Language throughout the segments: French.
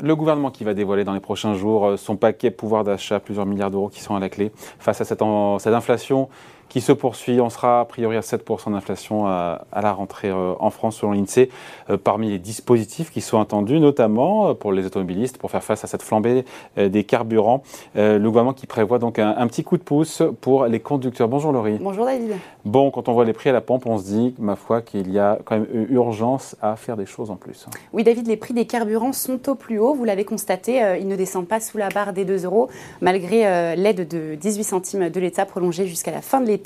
Le gouvernement qui va dévoiler dans les prochains jours euh, son paquet pouvoir d'achat, plusieurs milliards d'euros qui sont à la clé. Face à cette, cette inflation qui se poursuit. On sera a priori à 7% d'inflation à, la rentrée euh, en France selon l'INSEE. Euh, parmi les dispositifs qui sont attendus, notamment euh, pour les automobilistes, pour faire face à cette flambée des carburants, le gouvernement qui prévoit donc un, petit coup de pouce pour les conducteurs. Bonjour Laurie. Bonjour David. Bon, quand on voit les prix à la pompe, on se dit, ma foi, qu'il y a quand même urgence à faire des choses en plus. Oui David, les prix des carburants sont au plus haut. Vous l'avez constaté, ils ne descendent pas sous la barre des 2 euros, malgré l'aide de 18 centimes de l'État prolongée jusqu'à la fin de l'été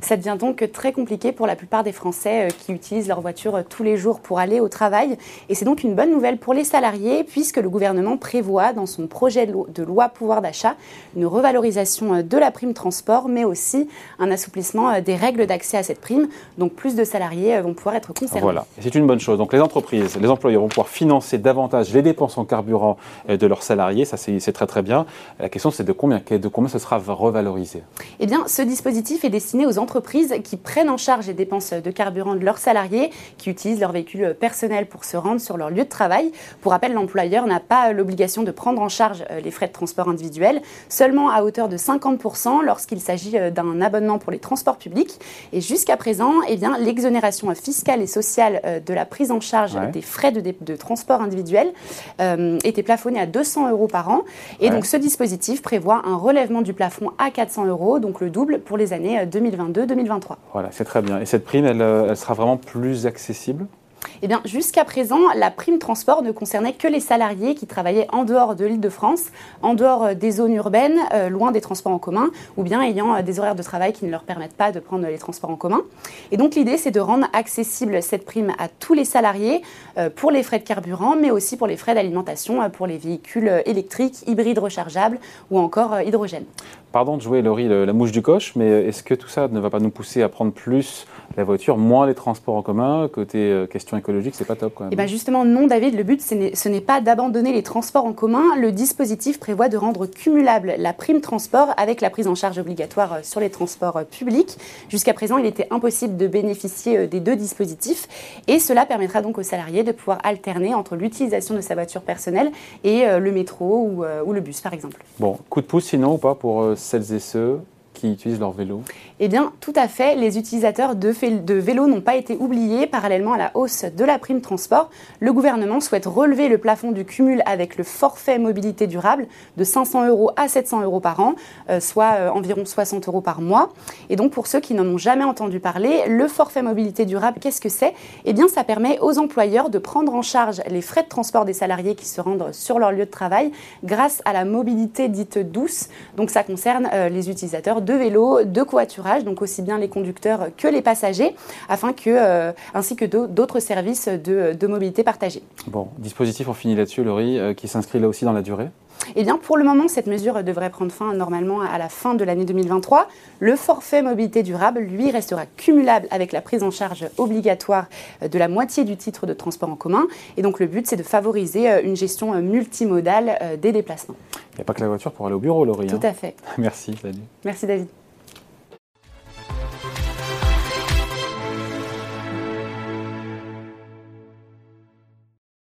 ça devient donc très compliqué pour la plupart des Français euh, qui utilisent leur voiture euh, tous les jours pour aller au travail. Et c'est donc une bonne nouvelle pour les salariés puisque le gouvernement prévoit dans son projet de loi pouvoir d'achat une revalorisation euh, de la prime transport, mais aussi un assouplissement des règles d'accès à cette prime. Donc plus de salariés vont pouvoir être concernés. Voilà, c'est une bonne chose. Donc les entreprises, les employeurs vont pouvoir financer davantage les dépenses en carburant de leurs salariés. Ça, c'est très très bien. La question, c'est de combien, de combien ce sera revalorisé? Eh bien, ce dispositif est destiné aux entreprises qui prennent en charge les dépenses de carburant de leurs salariés, qui utilisent leur véhicule personnel pour se rendre sur leur lieu de travail. Pour rappel, l'employeur n'a pas l'obligation de prendre en charge euh, les frais de transport individuels, seulement à hauteur de 50% lorsqu'il s'agit euh, d'un abonnement pour les transports publics. Et jusqu'à présent, eh bien, l'exonération fiscale et sociale euh, de la prise en charge des frais de, transport individuel était plafonnée à 200 euros par an. Et donc ce dispositif prévoit un relèvement du plafond à 400 euros, donc le double pour les années 2022-2023. Voilà, c'est très bien. Et cette prime, elle, euh, elle sera vraiment plus accessible eh bien, jusqu'à présent, la prime transport ne concernait que les salariés qui travaillaient en dehors de l'île de France, en dehors euh, des zones urbaines, euh, loin des transports en commun, ou bien ayant euh, des horaires de travail qui ne leur permettent pas de prendre les transports en commun. Et donc, l'idée, c'est de rendre accessible cette prime à tous les salariés pour les frais de carburant, mais aussi pour les frais d'alimentation, pour les véhicules électriques, hybrides rechargeables ou encore hydrogène. Pardon de jouer, Laurie, la mouche du coche, mais est-ce que tout ça ne va pas nous pousser à prendre plus la voiture, moins les transports en commun? Côté question écologique, c'est pas top quand même. Et eh bien justement, non, David, le but, ce n'est pas d'abandonner les transports en commun. Le dispositif prévoit de rendre cumulable la prime transport avec la prise en charge obligatoire euh, sur les transports euh, publics. Jusqu'à présent, il était impossible de bénéficier euh, des deux dispositifs et cela permettra donc aux salariés de pouvoir alterner entre l'utilisation de sa voiture personnelle et le métro ou, ou le bus, par exemple. Bon, coup de pouce sinon ou pas pour celles et ceux qui utilisent leur vélo Eh bien, tout à fait. Les utilisateurs de, vélos n'ont pas été oubliés. Parallèlement à la hausse de la prime transport, le gouvernement souhaite relever le plafond du cumul avec le forfait mobilité durable de 500 euros à 700 euros par an, euh, soit euh, environ 60 euros par mois. Et donc, pour ceux qui n'en ont jamais entendu parler, le forfait mobilité durable, qu'est-ce que c'est? Eh bien, ça permet aux employeurs de prendre en charge les frais de transport des salariés qui se rendent sur leur lieu de travail grâce à la mobilité dite douce. Donc, ça concerne euh, les utilisateurs de vélos, de covoiturage, donc aussi bien les conducteurs que les passagers, afin que, euh, ainsi que d'autres services de, mobilité partagée. Bon, dispositif, on finit là-dessus, Laurie, euh, qui s'inscrit là aussi dans la durée eh bien, pour le moment, cette mesure devrait prendre fin normalement à la fin de l'année 2023. Le forfait mobilité durable, lui, restera cumulable avec la prise en charge obligatoire de la moitié du titre de transport en commun. Et donc, le but, c'est de favoriser euh, une gestion multimodale des déplacements. Il n'y a pas que la voiture pour aller au bureau, Laurie. Tout hein. à fait. Merci, salut. Merci, David.